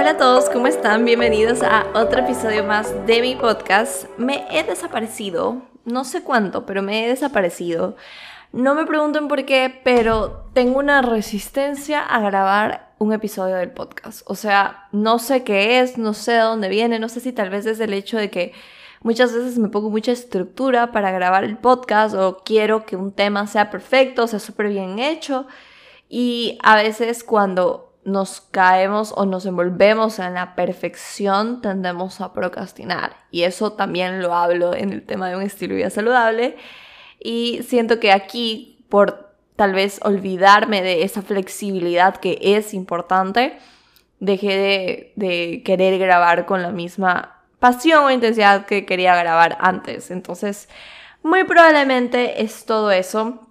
Hola a todos, ¿cómo están? Bienvenidos a otro episodio más de mi podcast. Me he desaparecido, no sé cuánto, pero me he desaparecido. No me pregunten por qué, pero tengo una resistencia a grabar un episodio del podcast. O sea, no sé qué es, no sé de dónde viene, no sé si tal vez es el hecho de que muchas veces me pongo mucha estructura para grabar el podcast o quiero que un tema sea perfecto, sea súper bien hecho. Y a veces cuando nos caemos o nos envolvemos en la perfección, tendemos a procrastinar. Y eso también lo hablo en el tema de un estilo de vida saludable. Y siento que aquí, por tal vez olvidarme de esa flexibilidad que es importante, dejé de, de querer grabar con la misma pasión o intensidad que quería grabar antes. Entonces, muy probablemente es todo eso.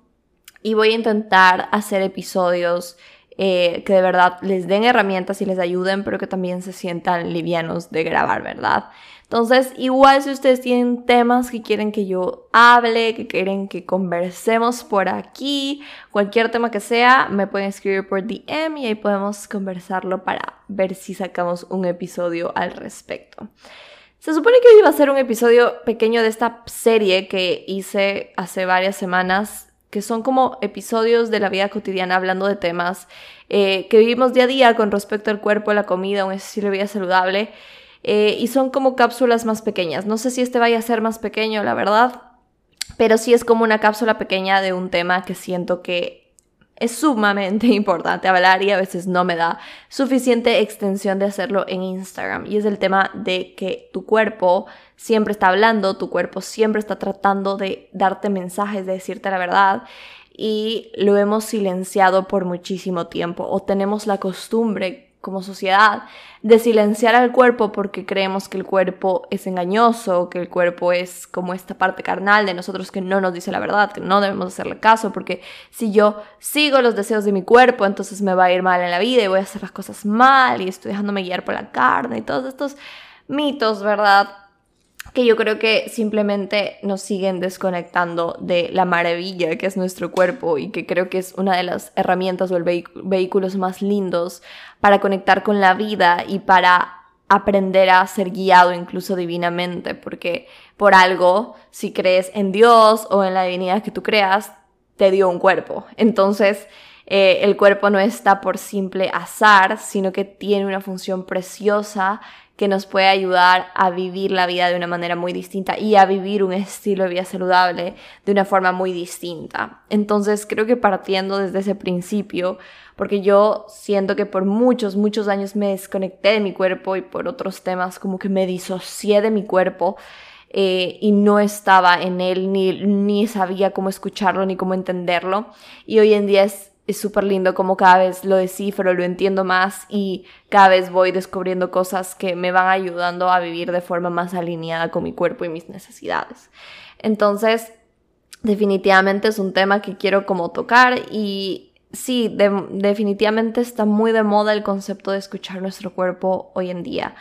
Y voy a intentar hacer episodios eh, que de verdad les den herramientas y les ayuden, pero que también se sientan livianos de grabar, ¿verdad? Entonces, igual si ustedes tienen temas que quieren que yo hable, que quieren que conversemos por aquí, cualquier tema que sea, me pueden escribir por DM y ahí podemos conversarlo para ver si sacamos un episodio al respecto. Se supone que hoy iba a ser un episodio pequeño de esta serie que hice hace varias semanas que son como episodios de la vida cotidiana hablando de temas eh, que vivimos día a día con respecto al cuerpo, la comida, un estilo de vida saludable. Eh, y son como cápsulas más pequeñas. No sé si este vaya a ser más pequeño, la verdad, pero sí es como una cápsula pequeña de un tema que siento que es sumamente importante hablar y a veces no me da suficiente extensión de hacerlo en Instagram. Y es el tema de que tu cuerpo siempre está hablando, tu cuerpo siempre está tratando de darte mensajes, de decirte la verdad. Y lo hemos silenciado por muchísimo tiempo o tenemos la costumbre como sociedad de silenciar al cuerpo porque creemos que el cuerpo es engañoso, que el cuerpo es como esta parte carnal de nosotros que no nos dice la verdad, que no debemos hacerle caso porque si yo sigo los deseos de mi cuerpo, entonces me va a ir mal en la vida y voy a hacer las cosas mal y estoy dejándome guiar por la carne y todos estos mitos, ¿verdad? Que yo creo que simplemente nos siguen desconectando de la maravilla que es nuestro cuerpo y que creo que es una de las herramientas o el vehículos más lindos para conectar con la vida y para aprender a ser guiado incluso divinamente, porque por algo, si crees en Dios o en la divinidad que tú creas, te dio un cuerpo. Entonces, eh, el cuerpo no está por simple azar, sino que tiene una función preciosa que nos puede ayudar a vivir la vida de una manera muy distinta y a vivir un estilo de vida saludable de una forma muy distinta. Entonces creo que partiendo desde ese principio, porque yo siento que por muchos, muchos años me desconecté de mi cuerpo y por otros temas como que me disocié de mi cuerpo. Eh, y no estaba en él, ni, ni sabía cómo escucharlo, ni cómo entenderlo. Y hoy en día es es súper lindo como cada vez lo descifro, lo entiendo más y cada vez voy descubriendo cosas que me van ayudando a vivir de forma más alineada con mi cuerpo y mis necesidades. Entonces, definitivamente es un tema que quiero como tocar y sí, definitivamente está muy de moda el concepto de escuchar nuestro cuerpo hoy en día.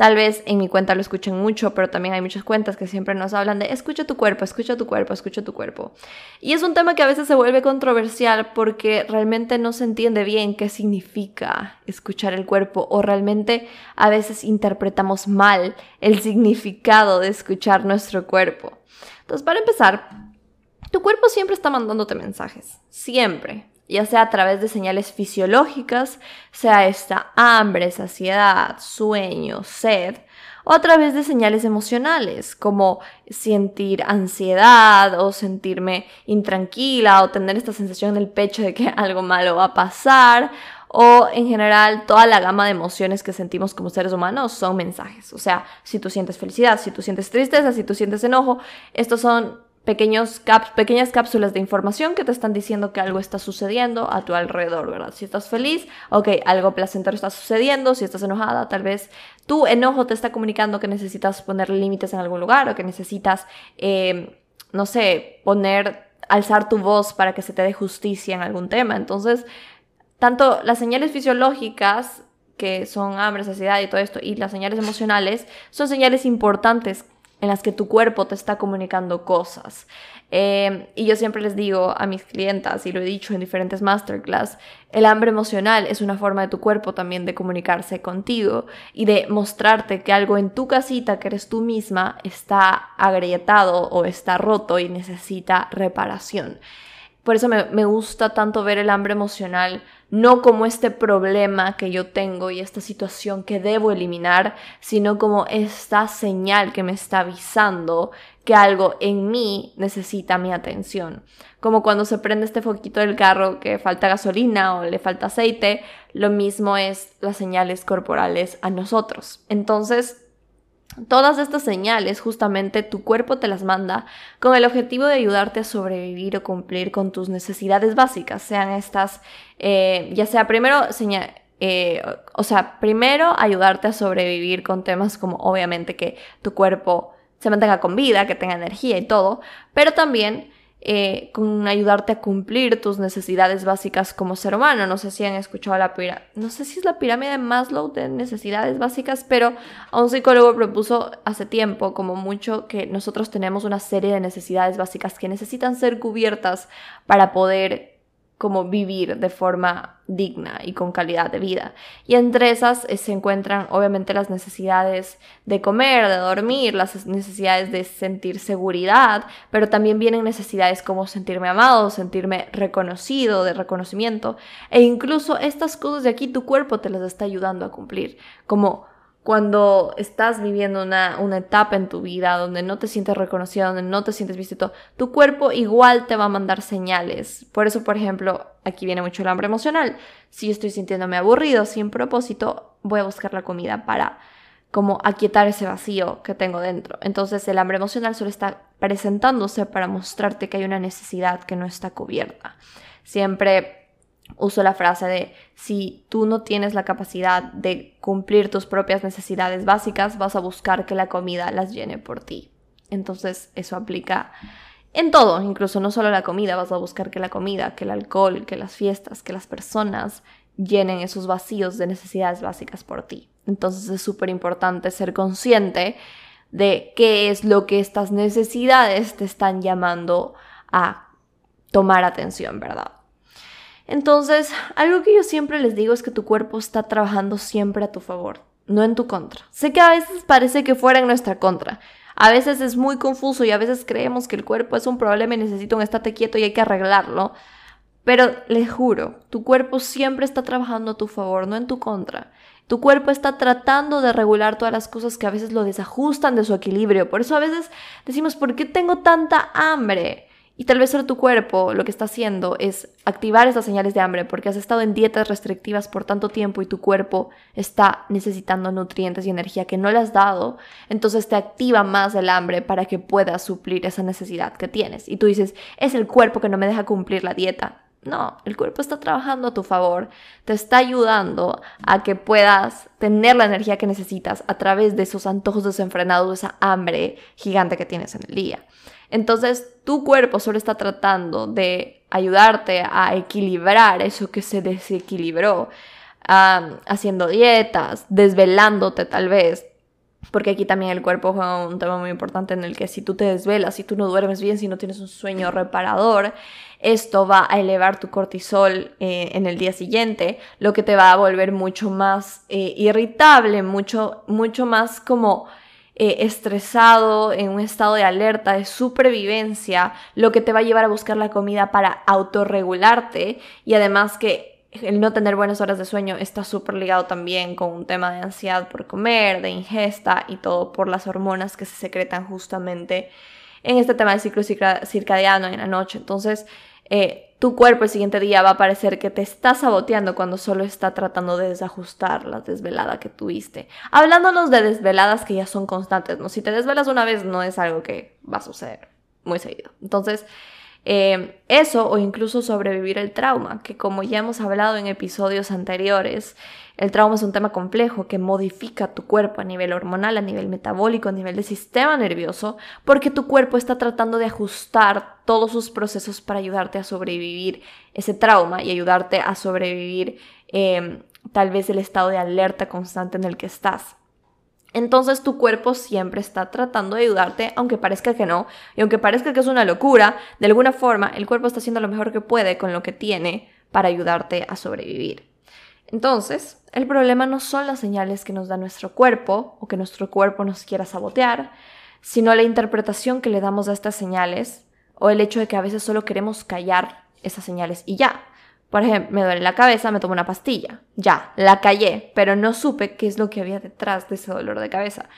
Tal vez en mi cuenta lo escuchen mucho, pero también hay muchas cuentas que siempre nos hablan de escucha tu cuerpo, escucha tu cuerpo, escucha tu cuerpo. Y es un tema que a veces se vuelve controversial porque realmente no se entiende bien qué significa escuchar el cuerpo o realmente a veces interpretamos mal el significado de escuchar nuestro cuerpo. Entonces, para empezar, tu cuerpo siempre está mandándote mensajes, siempre ya sea a través de señales fisiológicas, sea esta hambre, saciedad, sueño, sed, o a través de señales emocionales, como sentir ansiedad o sentirme intranquila o tener esta sensación en el pecho de que algo malo va a pasar, o en general toda la gama de emociones que sentimos como seres humanos son mensajes. O sea, si tú sientes felicidad, si tú sientes tristeza, si tú sientes enojo, estos son pequeños pequeñas cápsulas de información que te están diciendo que algo está sucediendo a tu alrededor, ¿verdad? Si estás feliz, ok, algo placentero está sucediendo, si estás enojada, tal vez tu enojo te está comunicando que necesitas poner límites en algún lugar o que necesitas, em, no sé, poner, alzar tu voz para que se te dé justicia en algún tema. Entonces, tanto las señales fisiológicas, que son hambre, saciedad y todo esto, y las señales emocionales, son señales importantes en las que tu cuerpo te está comunicando cosas. Em, y yo siempre les digo a mis clientas, y lo he dicho en diferentes masterclass, el hambre emocional es una forma de tu cuerpo también de comunicarse contigo y de mostrarte que algo en tu casita, que eres tú misma, está agrietado o está roto y necesita reparación. Por eso me, me gusta tanto ver el hambre emocional no como este problema que yo tengo y esta situación que debo eliminar, sino como esta señal que me está avisando que algo en mí necesita mi atención. Como cuando se prende este foquito del carro que falta gasolina o le falta aceite, lo mismo es las señales corporales a nosotros. Entonces, Todas estas señales justamente tu cuerpo te las manda con el objetivo de ayudarte a sobrevivir o cumplir con tus necesidades básicas, sean estas, eh, ya sea primero, eh, o sea, primero ayudarte a sobrevivir con temas como obviamente que tu cuerpo se mantenga con vida, que tenga energía y todo, pero también eh, con ayudarte a cumplir tus necesidades básicas como ser humano. No sé si han escuchado la pirámide, no sé si es la pirámide de Maslow de necesidades básicas, pero a un psicólogo propuso hace tiempo como mucho que nosotros tenemos una serie de necesidades básicas que necesitan ser cubiertas para poder como vivir de forma digna y con calidad de vida. Y entre esas eh, se encuentran obviamente las necesidades de comer, de dormir, las necesidades de sentir seguridad, pero también vienen necesidades como sentirme amado, sentirme reconocido, de reconocimiento, e incluso estas cosas de aquí tu cuerpo te las está ayudando a cumplir, como cuando estás viviendo una, etapa en tu vida donde no te sientes reconocido, donde no te sientes visto, tu cuerpo igual te va a mandar señales. Por eso, por ejemplo, aquí viene mucho el hambre emocional. Si yo estoy sintiéndome aburrido, sin propósito, voy a buscar la comida para como aquietar ese vacío que tengo dentro. Entonces el hambre emocional solo está presentándose para mostrarte que hay una necesidad que no está cubierta. Siempre uso la frase de si tú no tienes la capacidad de cumplir tus propias necesidades básicas, vas a buscar que la comida las llene por ti. Entonces eso aplica en todo, incluso no solo la comida, vas a buscar que la comida, que el alcohol, que las fiestas, que las personas llenen esos vacíos de necesidades básicas por ti. Entonces es súper importante ser consciente de qué es lo que estas necesidades te están llamando a tomar atención, ¿verdad? Entonces, algo que yo siempre les digo es que tu cuerpo está trabajando siempre a tu favor, no en tu contra. Sé que a veces parece que fuera en nuestra contra. A veces es muy confuso y a veces creemos que el cuerpo es un problema y necesita un estate quieto y hay que arreglarlo. Pero les juro, tu cuerpo siempre está trabajando a tu favor, no en tu contra. Tu cuerpo está tratando de regular todas las cosas que a veces lo desajustan de su equilibrio. Por eso a veces decimos, ¿por qué tengo tanta hambre? Y tal vez tu cuerpo lo que está haciendo es activar esas señales de hambre porque has estado en dietas restrictivas por tanto tiempo y tu cuerpo está necesitando nutrientes y energía que no le has dado. Entonces te activa más el hambre para que puedas suplir esa necesidad que tienes. Y tú dices, es el cuerpo que no me deja cumplir la dieta. No, el cuerpo está trabajando a tu favor, te está ayudando a que puedas tener la energía que necesitas a través de esos antojos desenfrenados, esa hambre gigante que tienes en el día. Entonces, tu cuerpo solo está tratando de ayudarte a equilibrar eso que se desequilibró, haciendo dietas, desvelándote tal vez. Porque aquí también el cuerpo juega un tema muy importante en el que si tú te desvelas, si tú no duermes bien, si no tienes un sueño reparador, esto va a elevar tu cortisol eh, en el día siguiente, lo que te va a volver mucho más eh, irritable, mucho, mucho más como eh, estresado, en un estado de alerta, de supervivencia, lo que te va a llevar a buscar la comida para autorregularte y además que el no tener buenas horas de sueño está súper ligado también con un tema de ansiedad por comer, de ingesta y todo por las hormonas que se secretan justamente en este tema del ciclo circadiano en la noche. Entonces, eh, tu cuerpo el siguiente día va a parecer que te está saboteando cuando solo está tratando de desajustar la desvelada que tuviste. Hablándonos de desveladas que ya son constantes, ¿no? Si te desvelas una vez no es algo que va a suceder muy seguido. Entonces, eh, eso o incluso sobrevivir el trauma, que como ya hemos hablado en episodios anteriores, el trauma es un tema complejo que modifica tu cuerpo a nivel hormonal, a nivel metabólico, a nivel de sistema nervioso, porque tu cuerpo está tratando de ajustar todos sus procesos para ayudarte a sobrevivir ese trauma y ayudarte a sobrevivir em, tal vez el estado de alerta constante en el que estás. Entonces tu cuerpo siempre está tratando de ayudarte, aunque parezca que no, y aunque parezca que es una locura, de alguna forma el cuerpo está haciendo lo mejor que puede con lo que tiene para ayudarte a sobrevivir. Entonces, el problema no son las señales que nos da nuestro cuerpo o que nuestro cuerpo nos quiera sabotear, sino la interpretación que le damos a estas señales o el hecho de que a veces solo queremos callar esas señales y ya. Por ejemplo, me duele la cabeza, me tomo una pastilla. Ya, la callé, pero no supe qué es lo que había detrás de ese dolor de cabeza.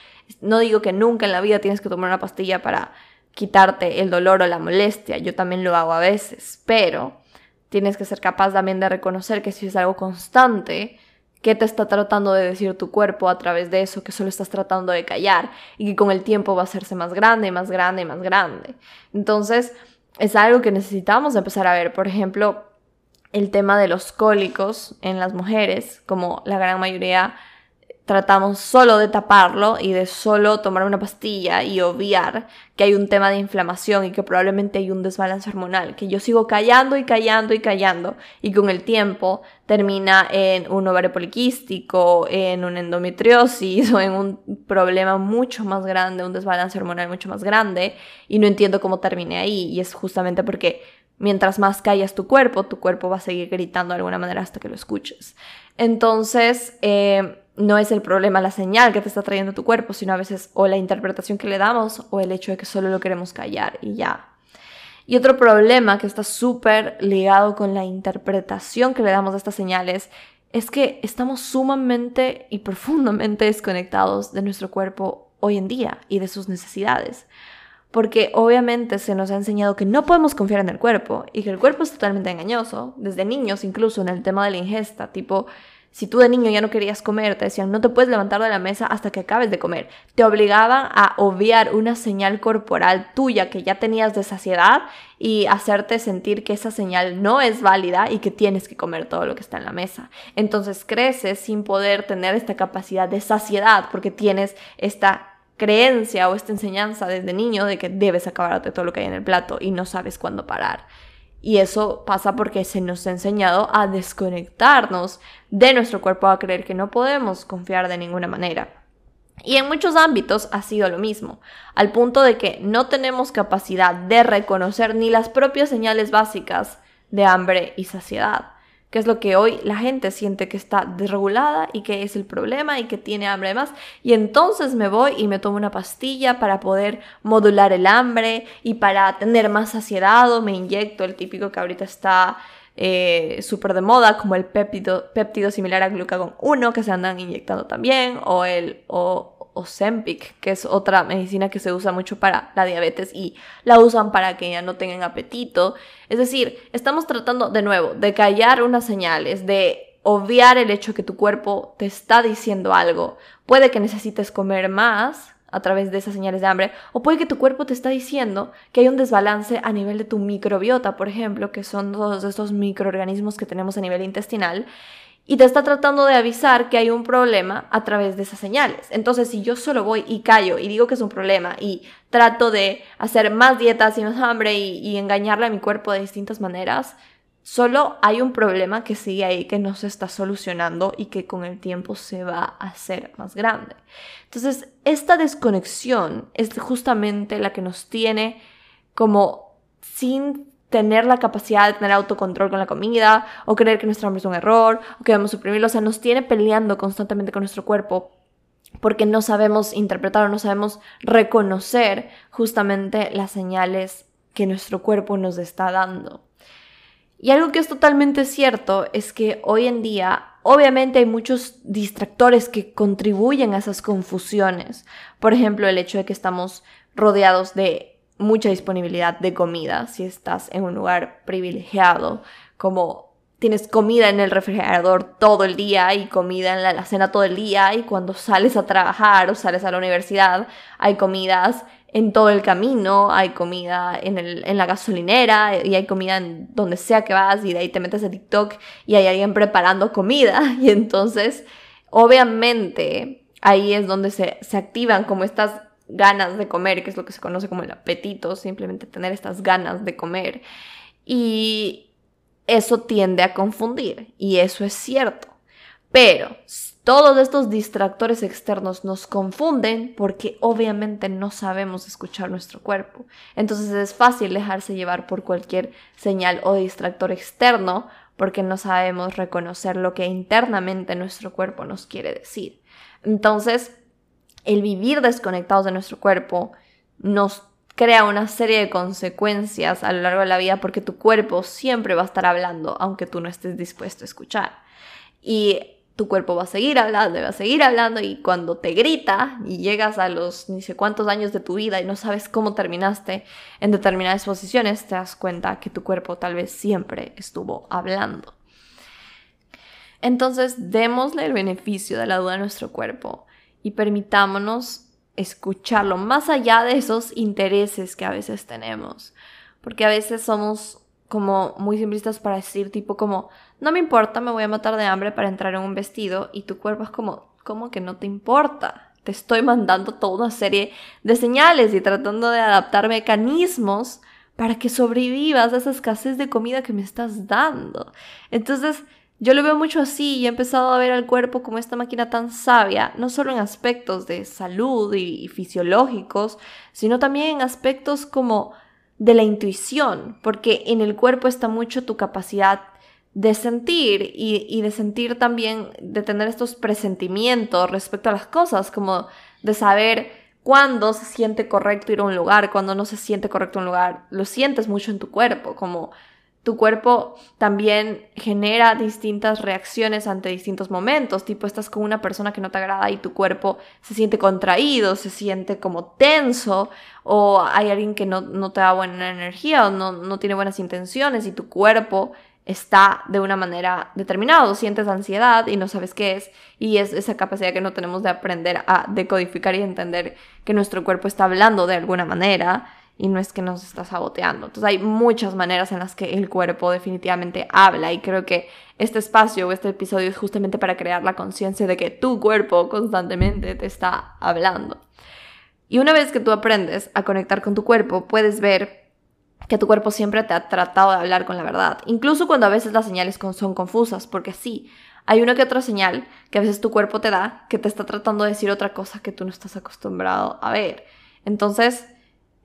No digo que nunca en la vida tienes que tomar una pastilla para quitarte el dolor o la molestia. Yo también lo hago a veces, pero tienes que ser capaz también de reconocer que si es algo constante, qué te está tratando de decir tu cuerpo a través de eso que solo estás tratando de callar y que con el tiempo va a hacerse más grande, más grande, más grande. Entonces, es algo que necesitamos empezar a ver. Por ejemplo, el tema de los cólicos en las mujeres, como la gran mayoría tratamos solo de taparlo y de solo tomar una pastilla y obviar que hay un tema de inflamación y que probablemente hay un desbalance hormonal, que yo sigo callando y callando y callando y con el tiempo termina en un ovario poliquístico, en una endometriosis o en un problema mucho más grande, un desbalance hormonal mucho más grande y no entiendo cómo termine ahí y es justamente porque mientras más callas tu cuerpo, tu cuerpo va a seguir gritando de alguna manera hasta que lo escuches. Entonces, eh, no es el problema la señal que te está trayendo tu cuerpo, sino a veces o la interpretación que le damos o el hecho de que solo lo queremos callar y ya. Y otro problema que está súper ligado con la interpretación que le damos a estas señales es que estamos sumamente y profundamente desconectados de nuestro cuerpo hoy en día y de sus necesidades. Porque obviamente se nos ha enseñado que no podemos confiar en el cuerpo y que el cuerpo es totalmente engañoso, desde niños incluso en el tema de la ingesta, tipo, si tú de niño ya no querías comer, te decían, no te puedes levantar de la mesa hasta que acabes de comer. Te obligaban a obviar una señal corporal tuya que ya tenías de saciedad y hacerte sentir que esa señal no es válida y que tienes que comer todo lo que está en la mesa. Entonces creces sin poder tener esta capacidad de saciedad porque tienes esta creencia o esta enseñanza desde niño de que debes acabarte todo lo que hay en el plato y no sabes cuándo parar. Y eso pasa porque se nos ha enseñado a desconectarnos de nuestro cuerpo, a creer que no podemos confiar de ninguna manera. Y en muchos ámbitos ha sido lo mismo, al punto de que no tenemos capacidad de reconocer ni las propias señales básicas de hambre y saciedad que es lo que hoy la gente siente que está desregulada y que es el problema y que tiene hambre más. Y entonces me voy y me tomo una pastilla para poder modular el hambre y para tener más saciedad me inyecto el típico que ahorita está eh, súper de moda, como el péptido, péptido similar a glucagón 1 que se andan inyectando también, o el, o, Ozempic, que es otra medicina que se usa mucho para la diabetes y la usan para que ya no tengan apetito. Es decir, estamos tratando de nuevo de callar unas señales, de obviar el hecho que tu cuerpo te está diciendo algo. Puede que necesites comer más a través de esas señales de hambre, o puede que tu cuerpo te está diciendo que hay un desbalance a nivel de tu microbiota, por ejemplo, que son todos estos microorganismos que tenemos a nivel intestinal, y te está tratando de avisar que hay un problema a través de esas señales. Entonces, si yo solo voy y callo y digo que es un problema y trato de hacer más dietas y más hambre y, engañarle a mi cuerpo de distintas maneras, solo hay un problema que sigue ahí que no se está solucionando y que con el tiempo se va a hacer más grande. Entonces, esta desconexión es justamente la que nos tiene como sin tener la capacidad de tener autocontrol con la comida, o creer que nuestro hambre es un error, o que debemos suprimirlo. O sea, nos tiene peleando constantemente con nuestro cuerpo porque no sabemos interpretar o no sabemos reconocer justamente las señales que nuestro cuerpo nos está dando. Y algo que es totalmente cierto es que hoy en día obviamente hay muchos distractores que contribuyen a esas confusiones. Por ejemplo, el hecho de que estamos rodeados de mucha disponibilidad de comida si estás en un lugar privilegiado, como tienes comida en el refrigerador todo el día y comida en la cena todo el día y cuando sales a trabajar o sales a la universidad hay comidas en todo el camino, hay comida en, el, en la gasolinera y hay comida en donde sea que vas y de ahí te metes a TikTok y hay alguien preparando comida. Y entonces obviamente ahí es donde se, se activan como estas ganas de comer, que es lo que se conoce como el apetito, simplemente tener estas ganas de comer. Y eso tiende a confundir, y eso es cierto. Pero todos estos distractores externos nos confunden porque obviamente no sabemos escuchar nuestro cuerpo. Entonces es fácil dejarse llevar por cualquier señal o distractor externo porque no sabemos reconocer lo que internamente nuestro cuerpo nos quiere decir. Entonces, el vivir desconectados de nuestro cuerpo nos crea una serie de consecuencias a lo largo de la vida porque tu cuerpo siempre va a estar hablando aunque tú no estés dispuesto a escuchar. Y tu cuerpo va a seguir hablando y va a seguir hablando y cuando te grita y llegas a los ni sé cuántos años de tu vida y no sabes cómo terminaste en determinadas posiciones, te das cuenta que tu cuerpo tal vez siempre estuvo hablando. Entonces, démosle el beneficio de la duda a nuestro cuerpo y permitámonos escucharlo más allá de esos intereses que a veces tenemos, porque a veces somos como muy simplistas para decir tipo como, no me importa, me voy a matar de hambre para entrar en un vestido y tu cuerpo es como, ¿cómo que no te importa? Te estoy mandando toda una serie de señales y tratando de adaptar mecanismos para que sobrevivas a esa escasez de comida que me estás dando. Entonces, yo lo veo mucho así y he empezado a ver al cuerpo como esta máquina tan sabia, no solo en aspectos de salud y, y fisiológicos, sino también en aspectos como de la intuición, porque en el cuerpo está mucho tu capacidad de sentir y, de sentir también, de tener estos presentimientos respecto a las cosas, como de saber cuándo se siente correcto ir a un lugar, cuándo no se siente correcto un lugar, lo sientes mucho en tu cuerpo, como tu cuerpo también genera distintas reacciones ante distintos momentos, tipo estás con una persona que no te agrada y tu cuerpo se siente contraído, se siente como tenso, o hay alguien que no, te da buena energía o no, no tiene buenas intenciones y tu cuerpo está de una manera determinada, sientes ansiedad y no sabes qué es, y es esa capacidad que no tenemos de aprender a decodificar y entender que nuestro cuerpo está hablando de alguna manera y no es que nos está saboteando. Entonces hay muchas maneras en las que el cuerpo definitivamente habla y creo que este espacio o este episodio es justamente para crear la conciencia de que tu cuerpo constantemente te está hablando. Y una vez que tú aprendes a conectar con tu cuerpo, puedes ver que tu cuerpo siempre te ha tratado de hablar con la verdad, incluso cuando a veces las señales son confusas, porque sí, hay una que otra señal que a veces tu cuerpo te da que te está tratando de decir otra cosa que tú no estás acostumbrado a ver. Entonces,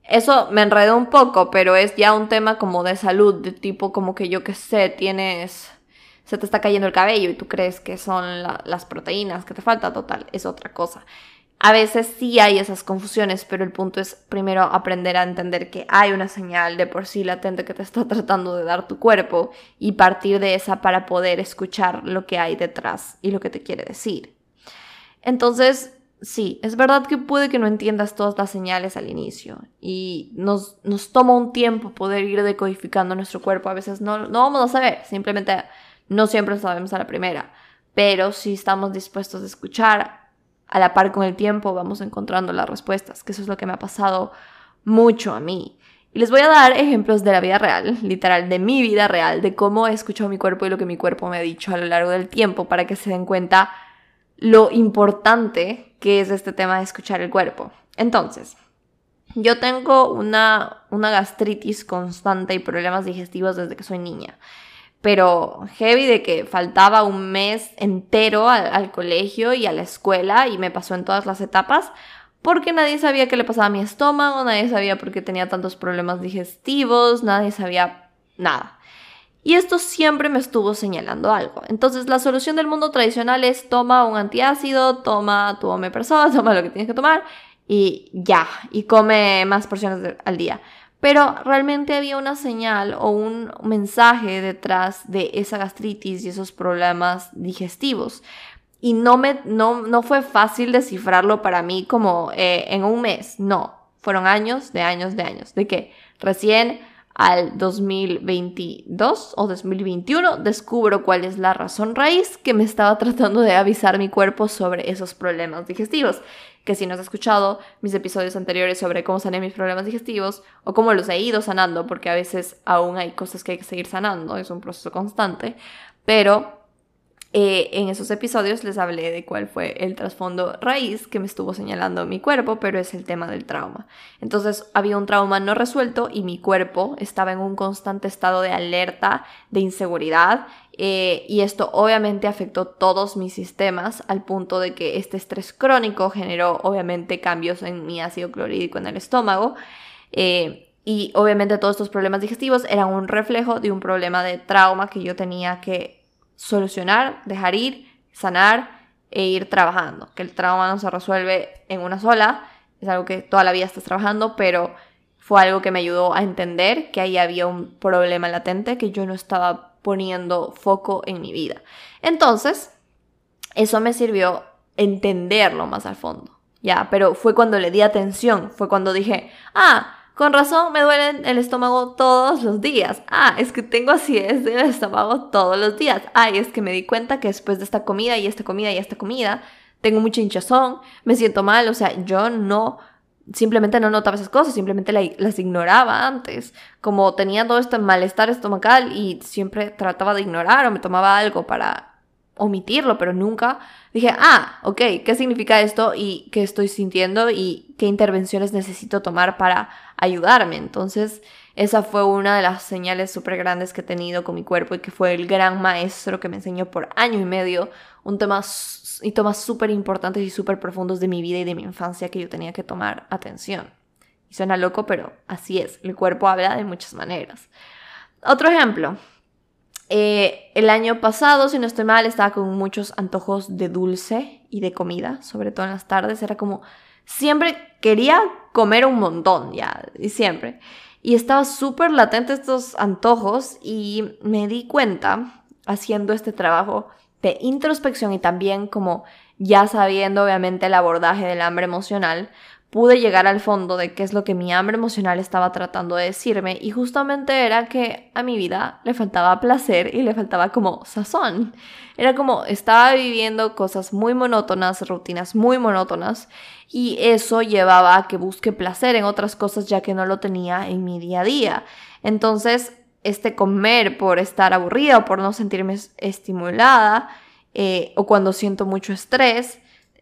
eso me enredó un poco, pero es ya un tema como de salud, de tipo como que yo que sé, tienes, se te está cayendo el cabello y tú crees que son las proteínas que te falta, total, es otra cosa. A veces sí hay esas confusiones, pero el punto es primero aprender a entender que hay una señal de por sí latente que te está tratando de dar tu cuerpo y partir de esa para poder escuchar lo que hay detrás y lo que te quiere decir. Entonces, sí, es verdad que puede que no entiendas todas las señales al inicio y nos, nos toma un tiempo poder ir decodificando nuestro cuerpo. A veces no, no vamos a saber, simplemente no siempre sabemos a la primera, pero si estamos dispuestos a escuchar, a la par con el tiempo vamos encontrando las respuestas, que eso es lo que me ha pasado mucho a mí. Y les voy a dar ejemplos de la vida real, literal, de mi vida real, de cómo he escuchado mi cuerpo y lo que mi cuerpo me ha dicho a lo largo del tiempo para que se den cuenta lo importante que es este tema de escuchar el cuerpo. Entonces, yo tengo una, una gastritis constante y problemas digestivos desde que soy niña. Pero heavy de que faltaba un mes entero al, al, colegio y a la escuela y me pasó en todas las etapas porque nadie sabía qué le pasaba a mi estómago, nadie sabía por qué tenía tantos problemas digestivos, nadie sabía nada. Y esto siempre me estuvo señalando algo. Entonces la solución del mundo tradicional es toma un antiácido, toma tu omeprazol, toma lo que tienes que tomar y ya, y come más porciones al día. Pero realmente había una señal o un mensaje detrás de esa gastritis y esos problemas digestivos. Y no, me, no, no fue fácil descifrarlo para mí como eh, en un mes, no. Fueron años de años de años. De que recién al 2022 o 2021 descubro cuál es la razón raíz que me estaba tratando de avisar mi cuerpo sobre esos problemas digestivos. Que si no has escuchado mis episodios anteriores sobre cómo sané mis problemas digestivos o cómo los he ido sanando, porque a veces aún hay cosas que hay que seguir sanando, es un proceso constante, pero eh, en esos episodios les hablé de cuál fue el trasfondo raíz que me estuvo señalando mi cuerpo, pero es el tema del trauma. Entonces había un trauma no resuelto y mi cuerpo estaba en un constante estado de alerta, de inseguridad Eh, y esto obviamente afectó todos mis sistemas al punto de que este estrés crónico generó obviamente cambios en mi ácido clorhídrico en el estómago. Eh, y obviamente todos estos problemas digestivos eran un reflejo de un problema de trauma que yo tenía que solucionar, dejar ir, sanar e ir trabajando. Que el trauma no se resuelve en una sola, es algo que toda la vida estás trabajando, pero fue algo que me ayudó a entender que ahí había un problema latente que yo no estaba poniendo foco en mi vida. Entonces, eso me sirvió entenderlo más al fondo. Ya, pero fue cuando le di atención, fue cuando dije, ah, con razón me duele el estómago todos los días. Ah, es que tengo acidez del estómago todos los días. Ay, es que me di cuenta que después de esta comida y esta comida y esta comida, tengo mucha hinchazón, me siento mal. O sea, yo no simplemente no notaba esas cosas, simplemente las ignoraba antes. Como tenía todo este malestar estomacal y siempre trataba de ignorar o me tomaba algo para omitirlo, pero nunca dije, ah, ok, ¿qué significa esto y qué estoy sintiendo y qué intervenciones necesito tomar para ayudarme? Entonces, esa fue una de las señales súper grandes que he tenido con mi cuerpo y que fue el gran maestro que me enseñó por año y medio un tema y tomas súper importantes y súper profundos de mi vida y de mi infancia que yo tenía que tomar atención. Y suena loco, pero así es, el cuerpo habla de muchas maneras. Otro ejemplo, eh, el año pasado, si no estoy mal, estaba con muchos antojos de dulce y de comida, sobre todo en las tardes, era como, siempre quería comer un montón, ya, y siempre. Y estaba súper latente estos antojos y me di cuenta, haciendo este trabajo, de introspección y también como ya sabiendo obviamente el abordaje del hambre emocional, pude llegar al fondo de qué es lo que mi hambre emocional estaba tratando de decirme y justamente era que a mi vida le faltaba placer y le faltaba como sazón. Era como estaba viviendo cosas muy monótonas, rutinas muy monótonas y eso llevaba a que busque placer en otras cosas ya que no lo tenía en mi día a día. Entonces este comer por estar aburrida o por no sentirme estimulada eh, o cuando siento mucho estrés,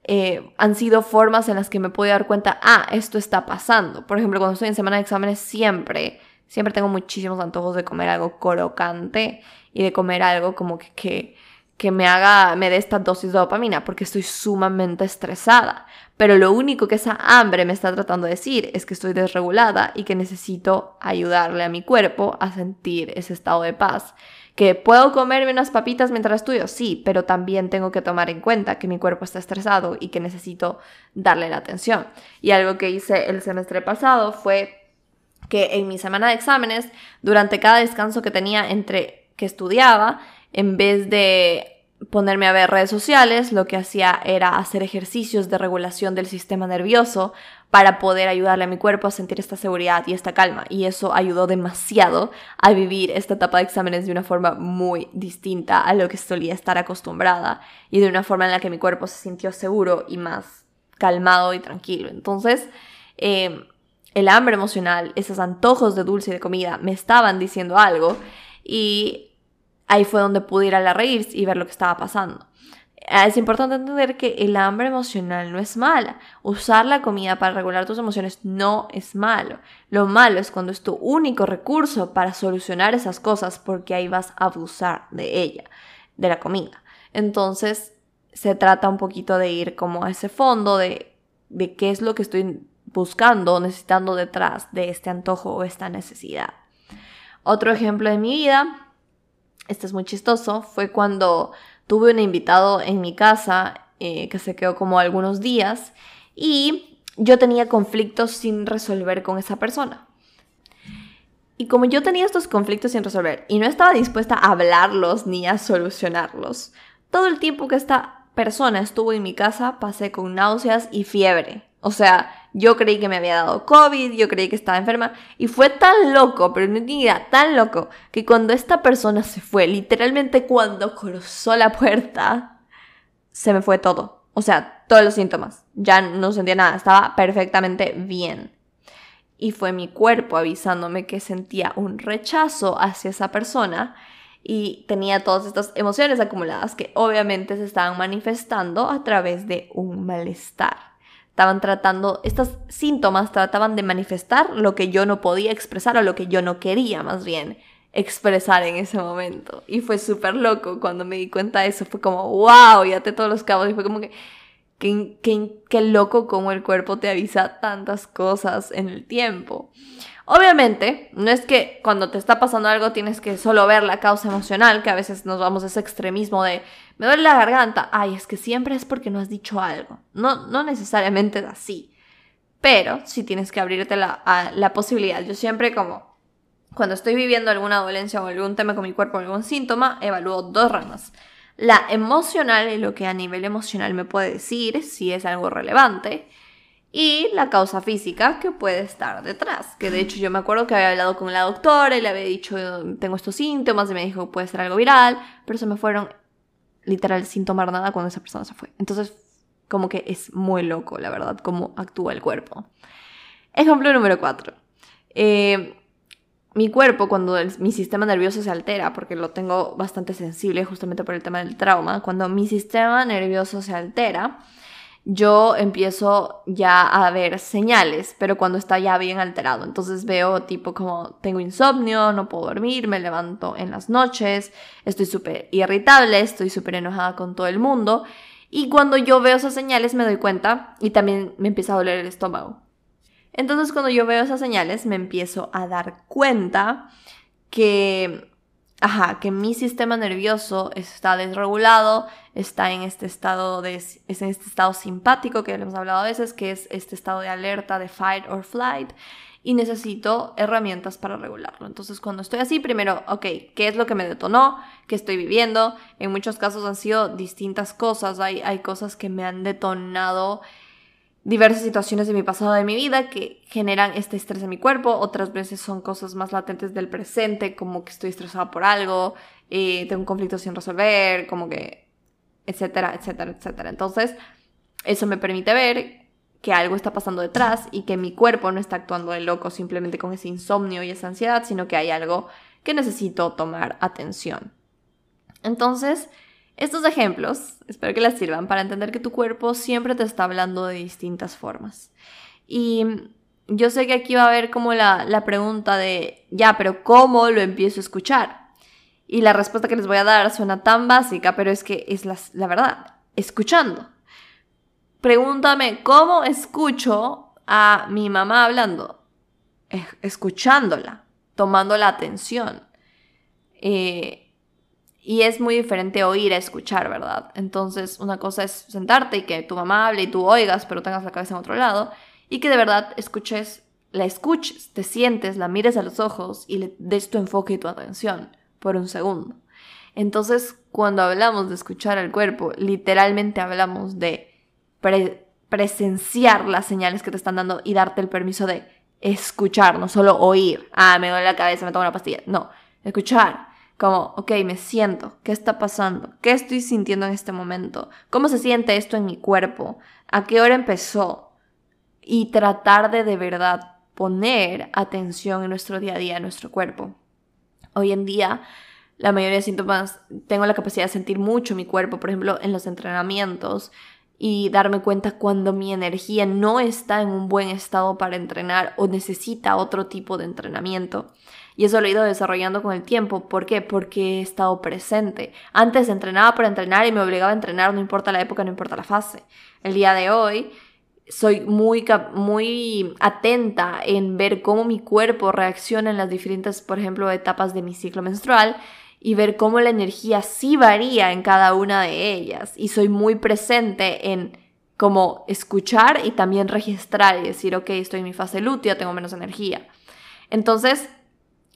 eh, han sido formas en las que me puedo dar cuenta, ah, esto está pasando. Por ejemplo, cuando estoy en semana de exámenes siempre, siempre tengo muchísimos antojos de comer algo crocante y de comer algo como que, que, que me haga, me dé esta dosis de dopamina porque estoy sumamente estresada. Pero lo único que esa hambre me está tratando de decir es que estoy desregulada y que necesito ayudarle a mi cuerpo a sentir ese estado de paz. ¿Que puedo comerme unas papitas mientras estudio? Sí, pero también tengo que tomar en cuenta que mi cuerpo está estresado y que necesito darle la atención. Y algo que hice el semestre pasado fue que en mi semana de exámenes, durante cada descanso que tenía entre que estudiaba, en vez de ponerme a ver redes sociales, lo que hacía era hacer ejercicios de regulación del sistema nervioso para poder ayudarle a mi cuerpo a sentir esta seguridad y esta calma. Y eso ayudó demasiado a vivir esta etapa de exámenes de una forma muy distinta a lo que solía estar acostumbrada y de una forma en la que mi cuerpo se sintió seguro y más calmado y tranquilo. Entonces, em, el hambre emocional, esos antojos de dulce y de comida me estaban diciendo algo y ahí fue donde pude ir a la raíz y ver lo que estaba pasando. Ah, es importante entender que el hambre emocional no es mala. Usar la comida para regular tus emociones no es malo. Lo malo es cuando es tu único recurso para solucionar esas cosas porque ahí vas a abusar de ella, de la comida. Entonces se trata un poquito de ir como a ese fondo de, de qué es lo que estoy buscando o necesitando detrás de este antojo o esta necesidad. Otro ejemplo de mi vida este es muy chistoso, fue cuando tuve un invitado en mi casa eh, que se quedó como algunos días y yo tenía conflictos sin resolver con esa persona. Y como yo tenía estos conflictos sin resolver y no estaba dispuesta a hablarlos ni a solucionarlos, todo el tiempo que esta persona estuvo en mi casa pasé con náuseas y fiebre. O sea, yo creí que me había dado COVID, yo creí que estaba enferma y fue tan loco, pero no tenía tan loco, que cuando esta persona se fue, literalmente cuando cruzó la puerta, se me fue todo. O sea, todos los síntomas. Ya no sentía nada, estaba perfectamente bien. Y fue mi cuerpo avisándome que sentía un rechazo hacia esa persona y tenía todas estas emociones acumuladas que obviamente se estaban manifestando a través de un malestar estaban tratando, estos síntomas trataban de manifestar lo que yo no podía expresar o lo que yo no quería más bien expresar en ese momento. Y fue súper loco cuando me di cuenta de eso. Fue como, wow, ya te todos los cabos. Y fue como que, qué, qué, qué loco como el cuerpo te avisa tantas cosas en el tiempo. Obviamente, no es que cuando te está pasando algo tienes que solo ver la causa emocional, que a veces nos vamos a ese extremismo de me duele la garganta, ay, es que siempre es porque no has dicho algo. No, no necesariamente es así, pero sí tienes que abrirte la, a la posibilidad. Yo siempre como cuando estoy viviendo alguna dolencia o algún tema con mi cuerpo, algún síntoma, evalúo dos ramas. La emocional y lo que a nivel emocional me puede decir si es algo relevante y la causa física que puede estar detrás. Que de hecho yo me acuerdo que había hablado con la doctora y le había dicho, tengo estos síntomas y me dijo, puede ser algo viral, pero se me fueron literal sin tomar nada cuando esa persona se fue. Entonces, como que es muy loco, la verdad, cómo actúa el cuerpo. Ejemplo número 4. Eh, mi cuerpo, cuando mi sistema nervioso se altera, porque lo tengo bastante sensible justamente por el tema del trauma, cuando mi sistema nervioso se altera, yo empiezo ya a ver señales, pero cuando está ya bien alterado. Entonces veo tipo como tengo insomnio, no puedo dormir, me levanto en las noches, estoy súper irritable, estoy súper enojada con todo el mundo. Y cuando yo veo esas señales me doy cuenta y también me empieza a doler el estómago. Entonces cuando yo veo esas señales me empiezo a dar cuenta que ajá, que mi sistema nervioso está desregulado, está en este estado de, es en este estado simpático que hemos hablado a veces, que es este estado de alerta de fight or flight, y necesito herramientas para regularlo. Entonces, cuando estoy así, primero, ok, ¿qué es lo que me detonó? ¿Qué estoy viviendo? En muchos casos han sido distintas cosas, hay, hay cosas que me han detonado diversas situaciones de mi pasado, de mi vida, que generan este estrés en mi cuerpo. Otras veces son cosas más latentes del presente, como que estoy estresada por algo, eh, tengo un conflicto sin resolver, como que, etcétera, etcétera, etcétera. Entonces, eso me permite ver que algo está pasando detrás y que mi cuerpo no está actuando de loco simplemente con ese insomnio y esa ansiedad, sino que hay algo que necesito tomar atención. Entonces, estos ejemplos espero que les sirvan para entender que tu cuerpo siempre te está hablando de distintas formas. Y yo sé que aquí va a haber como la, la pregunta de, ya, pero ¿cómo lo empiezo a escuchar? Y la respuesta que les voy a dar suena tan básica, pero es que es la, la verdad, escuchando. Pregúntame, ¿cómo escucho a mi mamá hablando? Escuchándola, tomando la atención. Eh, y es muy diferente oír a escuchar, ¿verdad? Entonces, una cosa es sentarte y que tu mamá hable y tú oigas, pero tengas la cabeza en otro lado, y que de verdad escuches, la escuches, te sientes, la mires a los ojos y le des tu enfoque y tu atención por un segundo. Entonces, cuando hablamos de escuchar al cuerpo, literalmente hablamos de presenciar las señales que te están dando y darte el permiso de escuchar, no solo oír. Ah, me duele la cabeza, me tomo una pastilla. No, escuchar como, ok, me siento, ¿qué está pasando? ¿Qué estoy sintiendo en este momento? ¿Cómo se siente esto en mi cuerpo? ¿A qué hora empezó? Y tratar de de verdad poner atención en nuestro día a día, en nuestro cuerpo. Hoy en día, la mayoría de síntomas, tengo la capacidad de sentir mucho mi cuerpo, por ejemplo, en los entrenamientos y darme cuenta cuando mi energía no está en un buen estado para entrenar o necesita otro tipo de entrenamiento. Y eso lo he ido desarrollando con el tiempo. ¿Por qué? Porque he estado presente. Antes entrenaba para entrenar y me obligaba a entrenar, no importa la época, no importa la fase. El día de hoy soy muy, muy atenta en ver cómo mi cuerpo reacciona en las diferentes, por ejemplo, etapas de mi ciclo menstrual y ver cómo la energía sí varía en cada una de ellas. Y soy muy presente en como escuchar y también registrar y decir, ok, estoy en mi fase lútea, tengo menos energía. Entonces,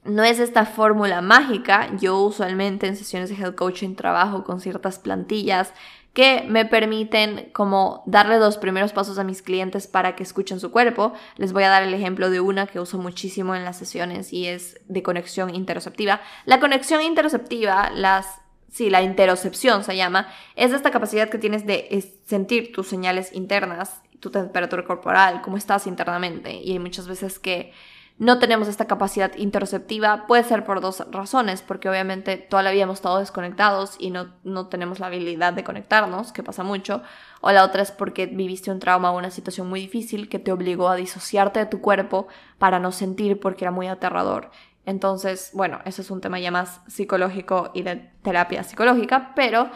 no es esta fórmula mágica. Yo usualmente en sesiones de health coaching trabajo con ciertas plantillas que me permiten como darle los primeros pasos a mis clientes para que escuchen su cuerpo. Les voy a dar el ejemplo de una que uso muchísimo en las sesiones y es de conexión interoceptiva. La conexión interoceptiva, las sí, la interocepción se llama, es esta capacidad que tienes de sentir tus señales internas, tu temperatura corporal, cómo estás internamente. Y hay muchas veces que no tenemos esta capacidad interoceptiva, puede ser por dos razones, porque obviamente toda la hemos estado desconectados y no, no tenemos la habilidad de conectarnos, que pasa mucho, o la otra es porque viviste un trauma o una situación muy difícil que te obligó a disociarte de tu cuerpo para no sentir porque era muy aterrador. Entonces, bueno, eso es un tema ya más psicológico y de terapia psicológica, pero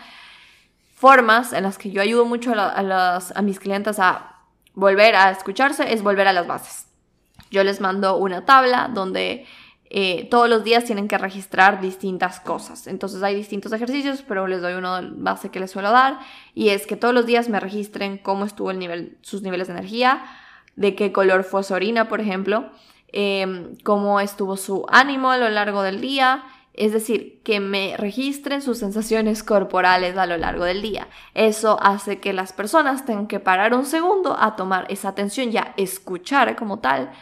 formas en las que yo ayudo mucho a, a mis clientes a volver a escucharse es volver a las bases. Yo les mando una tabla donde eh, todos los días tienen que registrar distintas cosas. Entonces hay distintos ejercicios, pero les doy uno base que les suelo dar y es que todos los días me registren cómo estuvo el nivel, sus niveles de energía, de qué color fue su orina, por ejemplo, em, cómo estuvo su ánimo a lo largo del día. Es decir, que me registren sus sensaciones corporales a lo largo del día. Eso hace que las personas tengan que parar un segundo a tomar esa atención y a escuchar como tal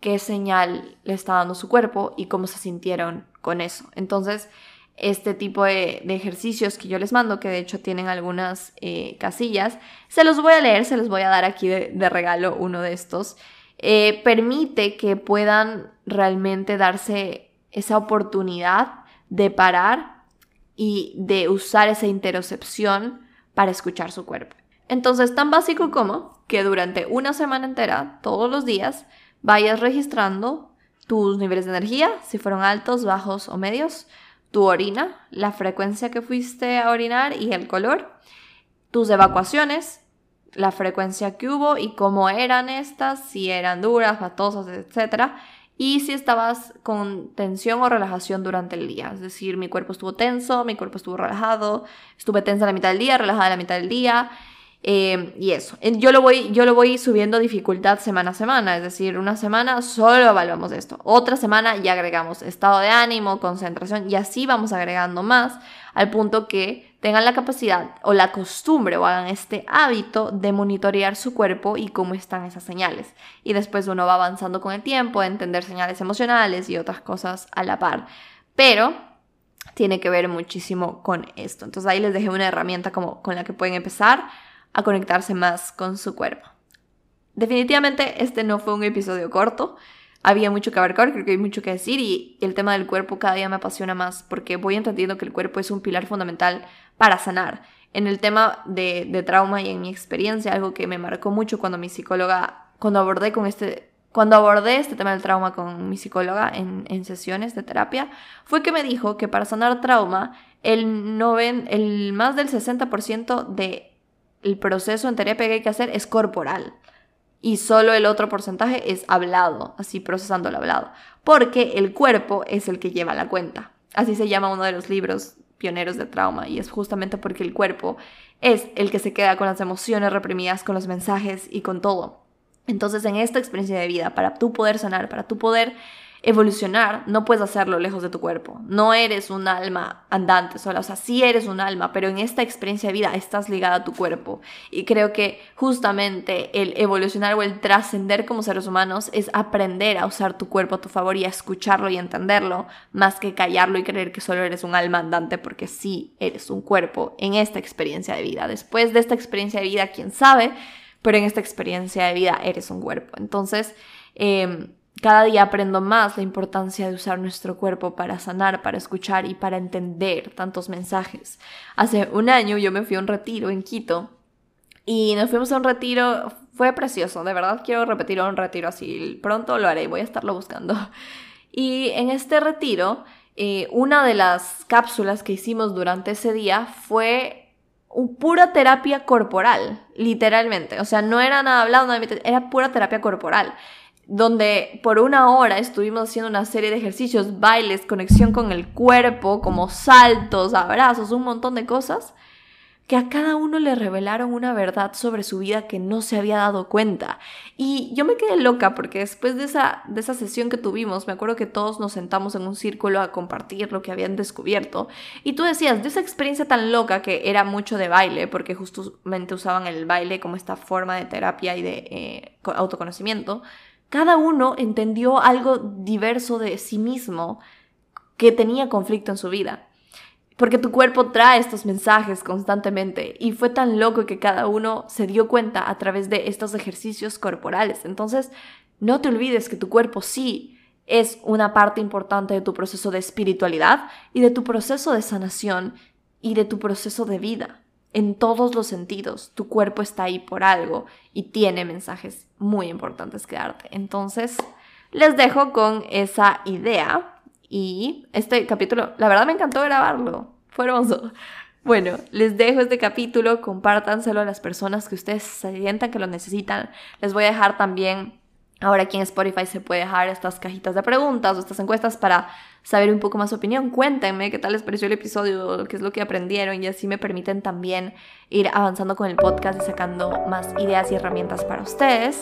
qué señal le está dando su cuerpo y cómo se sintieron con eso. Entonces, este tipo de, ejercicios que yo les mando, que de hecho tienen algunas eh, casillas, se los voy a leer, se los voy a dar aquí de, regalo uno de estos. Eh, permite que puedan realmente darse esa oportunidad de parar y de usar esa interocepción para escuchar su cuerpo. Entonces, tan básico como que durante una semana entera, todos los días, vayas registrando tus niveles de energía, si fueron altos, bajos o medios, tu orina, la frecuencia que fuiste a orinar y el color, tus evacuaciones, la frecuencia que hubo y cómo eran estas, si eran duras, fatosas, etc. Y si estabas con tensión o relajación durante el día. Es decir, mi cuerpo estuvo tenso, mi cuerpo estuvo relajado, estuve tensa la mitad del día, relajada la mitad del día. Em, y eso, yo lo, voy, yo lo voy subiendo dificultad semana a semana, es decir, una semana solo evaluamos esto, otra semana ya agregamos estado de ánimo, concentración y así vamos agregando más al punto que tengan la capacidad o la costumbre o hagan este hábito de monitorear su cuerpo y cómo están esas señales. Y después uno va avanzando con el tiempo, de entender señales emocionales y otras cosas a la par. Pero tiene que ver muchísimo con esto. Entonces ahí les dejé una herramienta como con la que pueden empezar a conectarse más con su cuerpo. Definitivamente este no fue un episodio corto, había mucho que abarcar, creo que hay mucho que decir y el tema del cuerpo cada día me apasiona más porque voy entendiendo que el cuerpo es un pilar fundamental para sanar. En el tema de, trauma y en mi experiencia, algo que me marcó mucho cuando mi psicóloga, cuando abordé con este, cuando abordé este tema del trauma con mi psicóloga en, sesiones de terapia, fue que me dijo que para sanar trauma, el, noven, el más del 60% de el proceso en terapia que hay que hacer es corporal y solo el otro porcentaje es hablado, así procesando el hablado, porque el cuerpo es el que lleva la cuenta. Así se llama uno de los libros pioneros de trauma y es justamente porque el cuerpo es el que se queda con las emociones reprimidas, con los mensajes y con todo. Entonces en esta experiencia de vida, para tú poder sanar, para tú poder evolucionar, no puedes hacerlo lejos de tu cuerpo. No eres un alma andante sola, o sea, sí eres un alma, pero en esta experiencia de vida estás ligada a tu cuerpo. Y creo que justamente el evolucionar o el trascender como seres humanos es aprender a usar tu cuerpo a tu favor y a escucharlo y entenderlo, más que callarlo y creer que solo eres un alma andante, porque sí eres un cuerpo en esta experiencia de vida. Después de esta experiencia de vida, quién sabe, pero en esta experiencia de vida eres un cuerpo. Entonces, eh, cada día aprendo más la importancia de usar nuestro cuerpo para sanar, para escuchar y para entender tantos mensajes. Hace un año yo me fui a un retiro en Quito y nos fuimos a un retiro, fue precioso, de verdad quiero repetir un retiro así, pronto lo haré, voy a estarlo buscando. Y en este retiro, eh, una de las cápsulas que hicimos durante ese día fue pura terapia corporal, literalmente. O sea, no era nada hablado, era pura terapia corporal donde por una hora estuvimos haciendo una serie de ejercicios, bailes, conexión con el cuerpo, como saltos, abrazos, un montón de cosas, que a cada uno le revelaron una verdad sobre su vida que no se había dado cuenta. Y yo me quedé loca porque después de esa, de esa sesión que tuvimos, me acuerdo que todos nos sentamos en un círculo a compartir lo que habían descubierto. Y tú decías, de esa experiencia tan loca que era mucho de baile, porque justamente usaban el baile como esta forma de terapia y de eh, autoconocimiento, cada uno entendió algo diverso de sí mismo que tenía conflicto en su vida. Porque tu cuerpo trae estos mensajes constantemente y fue tan loco que cada uno se dio cuenta a través de estos ejercicios corporales. Entonces, no te olvides que tu cuerpo sí es una parte importante de tu proceso de espiritualidad y de tu proceso de sanación y de tu proceso de vida en todos los sentidos. Tu cuerpo está ahí por algo y tiene mensajes muy importantes que darte. Entonces, les dejo con esa idea Y este capítulo, la verdad me encantó grabarlo. Fue hermoso. Bueno, les dejo este capítulo, compártanselo a las personas que ustedes sientan que lo necesitan. Les voy a dejar también, ahora aquí en Spotify se puede dejar estas cajitas de preguntas o estas encuestas para saber un poco más su opinión. Cuéntenme qué tal les pareció el episodio, qué es lo que aprendieron y así me permiten también ir avanzando con el podcast y sacando más ideas y herramientas para ustedes.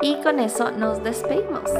Y con eso nos despedimos.